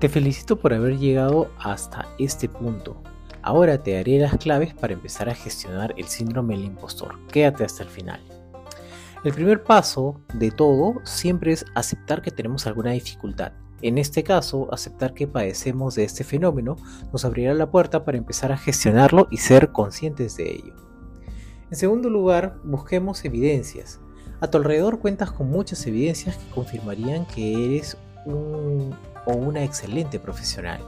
Te felicito por haber llegado hasta este punto. Ahora te daré las claves para empezar a gestionar el síndrome del impostor. Quédate hasta el final. El primer paso de todo siempre es aceptar que tenemos alguna dificultad. En este caso, aceptar que padecemos de este fenómeno nos abrirá la puerta para empezar a gestionarlo y ser conscientes de ello. En segundo lugar, busquemos evidencias. A tu alrededor cuentas con muchas evidencias que confirmarían que eres un o una excelente profesional.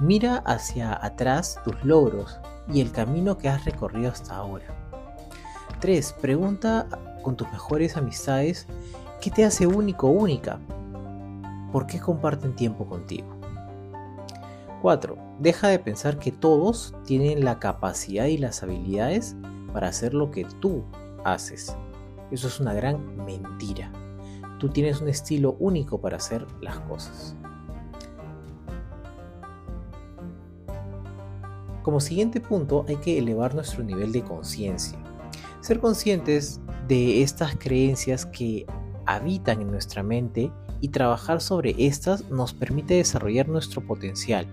Mira hacia atrás tus logros y el camino que has recorrido hasta ahora. 3. Pregunta con tus mejores amistades qué te hace único o única. ¿Por qué comparten tiempo contigo? 4. Deja de pensar que todos tienen la capacidad y las habilidades para hacer lo que tú haces. Eso es una gran mentira. Tú tienes un estilo único para hacer las cosas. Como siguiente punto hay que elevar nuestro nivel de conciencia. Ser conscientes de estas creencias que habitan en nuestra mente y trabajar sobre estas nos permite desarrollar nuestro potencial,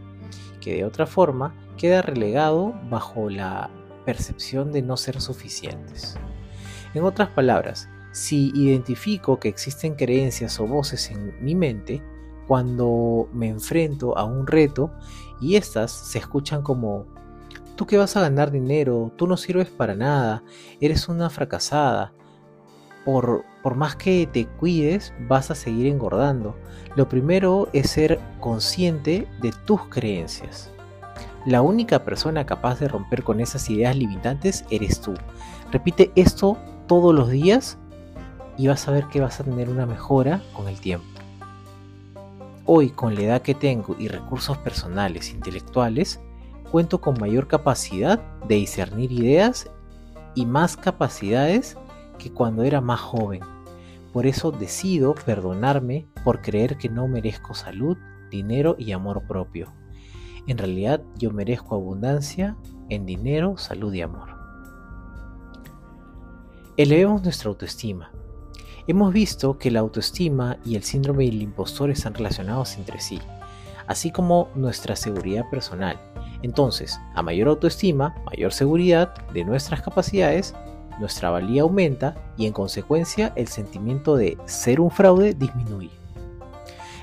que de otra forma queda relegado bajo la percepción de no ser suficientes. En otras palabras, si identifico que existen creencias o voces en mi mente, cuando me enfrento a un reto y estas se escuchan como tú que vas a ganar dinero, tú no sirves para nada, eres una fracasada. Por, por más que te cuides, vas a seguir engordando. Lo primero es ser consciente de tus creencias. La única persona capaz de romper con esas ideas limitantes eres tú. Repite esto todos los días y vas a ver que vas a tener una mejora con el tiempo. Hoy, con la edad que tengo y recursos personales, intelectuales, cuento con mayor capacidad de discernir ideas y más capacidades que cuando era más joven. Por eso decido perdonarme por creer que no merezco salud, dinero y amor propio. En realidad yo merezco abundancia en dinero, salud y amor. Elevemos nuestra autoestima. Hemos visto que la autoestima y el síndrome del impostor están relacionados entre sí, así como nuestra seguridad personal. Entonces, a mayor autoestima, mayor seguridad de nuestras capacidades, nuestra valía aumenta y en consecuencia el sentimiento de ser un fraude disminuye.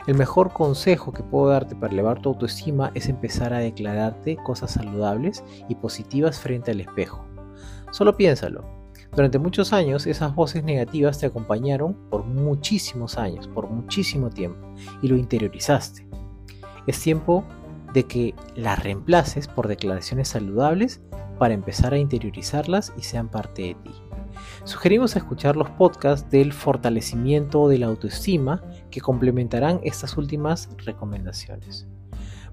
El mejor consejo que puedo darte para elevar tu autoestima es empezar a declararte cosas saludables y positivas frente al espejo. Solo piénsalo, durante muchos años esas voces negativas te acompañaron por muchísimos años, por muchísimo tiempo, y lo interiorizaste. Es tiempo de que las reemplaces por declaraciones saludables para empezar a interiorizarlas y sean parte de ti. Sugerimos escuchar los podcasts del fortalecimiento de la autoestima que complementarán estas últimas recomendaciones.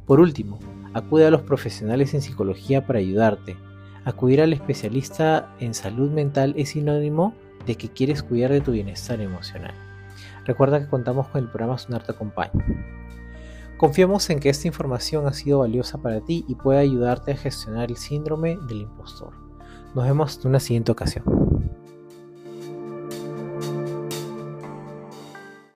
Por último, acude a los profesionales en psicología para ayudarte Acudir al especialista en salud mental es sinónimo de que quieres cuidar de tu bienestar emocional. Recuerda que contamos con el programa Sonar te acompaña. Confiamos en que esta información ha sido valiosa para ti y puede ayudarte a gestionar el síndrome del impostor. Nos vemos en una siguiente ocasión.